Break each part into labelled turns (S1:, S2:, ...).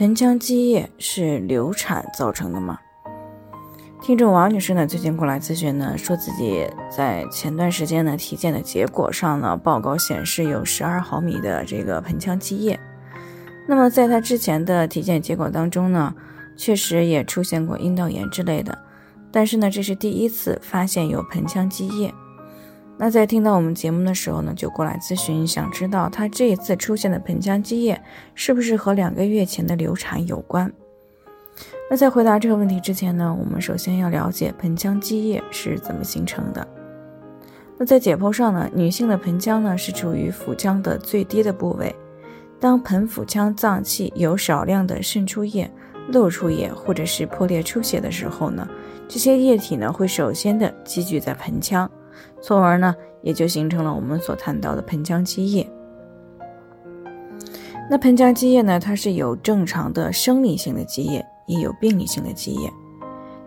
S1: 盆腔积液是流产造成的吗？听众王女士呢，最近过来咨询呢，说自己在前段时间呢体检的结果上呢，报告显示有十二毫米的这个盆腔积液。那么在她之前的体检结果当中呢，确实也出现过阴道炎之类的，但是呢，这是第一次发现有盆腔积液。那在听到我们节目的时候呢，就过来咨询，想知道她这一次出现的盆腔积液是不是和两个月前的流产有关？那在回答这个问题之前呢，我们首先要了解盆腔积液是怎么形成的。那在解剖上呢，女性的盆腔呢是处于腹腔的最低的部位，当盆腹腔脏器有少量的渗出液、漏出液或者是破裂出血的时候呢，这些液体呢会首先的积聚在盆腔。从而呢，也就形成了我们所谈到的盆腔积液。那盆腔积液呢，它是有正常的生理性的积液，也有病理性的积液。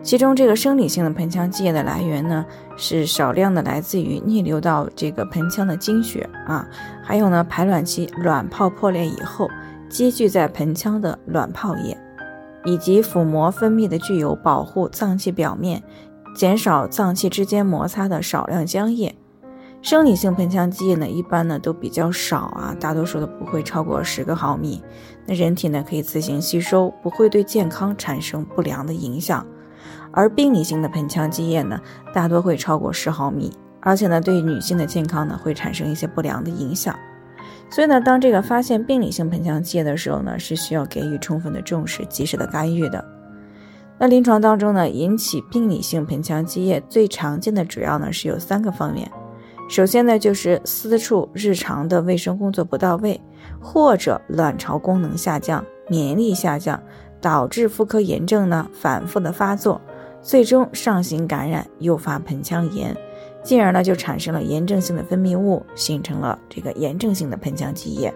S1: 其中这个生理性的盆腔积液的来源呢，是少量的来自于逆流到这个盆腔的经血啊，还有呢排卵期卵泡破裂以后积聚在盆腔的卵泡液，以及腹膜分泌的具有保护脏器表面。减少脏器之间摩擦的少量浆液，生理性盆腔积液呢，一般呢都比较少啊，大多数都不会超过十个毫米。那人体呢可以自行吸收，不会对健康产生不良的影响。而病理性的盆腔积液呢，大多会超过十毫米，而且呢对女性的健康呢会产生一些不良的影响。所以呢，当这个发现病理性盆腔积液的时候呢，是需要给予充分的重视，及时的干预的。那临床当中呢，引起病理性盆腔积液最常见的主要呢是有三个方面。首先呢，就是私处日常的卫生工作不到位，或者卵巢功能下降、免疫力下降，导致妇科炎症呢反复的发作，最终上行感染，诱发盆腔炎，进而呢就产生了炎症性的分泌物，形成了这个炎症性的盆腔积液。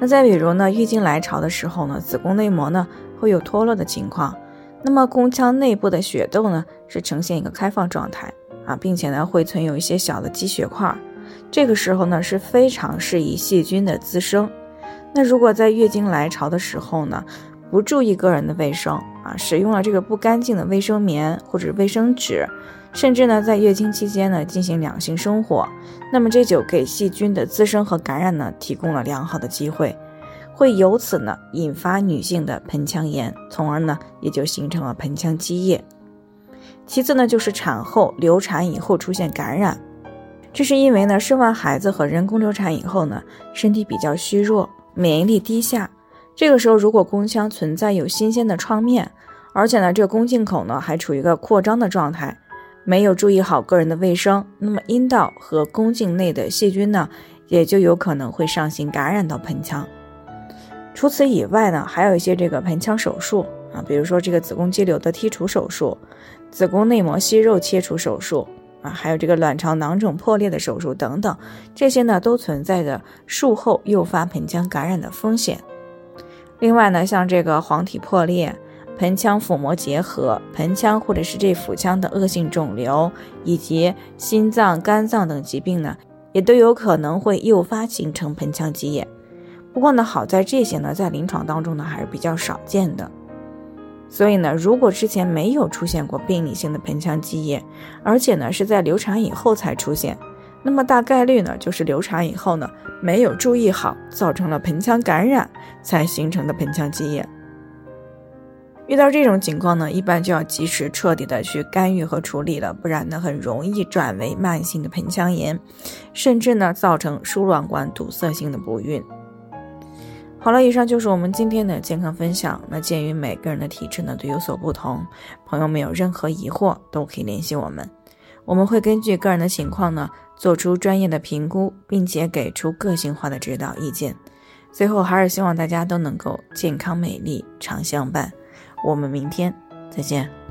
S1: 那再比如呢，月经来潮的时候呢，子宫内膜呢。会有脱落的情况，那么宫腔内部的血窦呢是呈现一个开放状态啊，并且呢会存有一些小的积血块，这个时候呢是非常适宜细菌的滋生。那如果在月经来潮的时候呢，不注意个人的卫生啊，使用了这个不干净的卫生棉或者卫生纸，甚至呢在月经期间呢进行两性生活，那么这就给细菌的滋生和感染呢提供了良好的机会。会由此呢引发女性的盆腔炎，从而呢也就形成了盆腔积液。其次呢就是产后流产以后出现感染，这是因为呢生完孩子和人工流产以后呢身体比较虚弱，免疫力低下，这个时候如果宫腔存在有新鲜的创面，而且呢这个宫颈口呢还处于一个扩张的状态，没有注意好个人的卫生，那么阴道和宫颈内的细菌呢也就有可能会上行感染到盆腔。除此以外呢，还有一些这个盆腔手术啊，比如说这个子宫肌瘤的剔除手术、子宫内膜息肉切除手术啊，还有这个卵巢囊肿破裂的手术等等，这些呢都存在着术后诱发盆腔感染的风险。另外呢，像这个黄体破裂、盆腔腹膜结核、盆腔或者是这腹腔的恶性肿瘤，以及心脏、肝脏等疾病呢，也都有可能会诱发形成盆腔积液。不过呢，好在这些呢，在临床当中呢还是比较少见的。所以呢，如果之前没有出现过病理性的盆腔积液，而且呢是在流产以后才出现，那么大概率呢就是流产以后呢没有注意好，造成了盆腔感染才形成的盆腔积液。遇到这种情况呢，一般就要及时彻底的去干预和处理了，不然呢很容易转为慢性的盆腔炎，甚至呢造成输卵管堵塞性的不孕。好了，以上就是我们今天的健康分享。那鉴于每个人的体质呢都有所不同，朋友们有任何疑惑都可以联系我们，我们会根据个人的情况呢做出专业的评估，并且给出个性化的指导意见。最后还是希望大家都能够健康美丽常相伴。我们明天再见。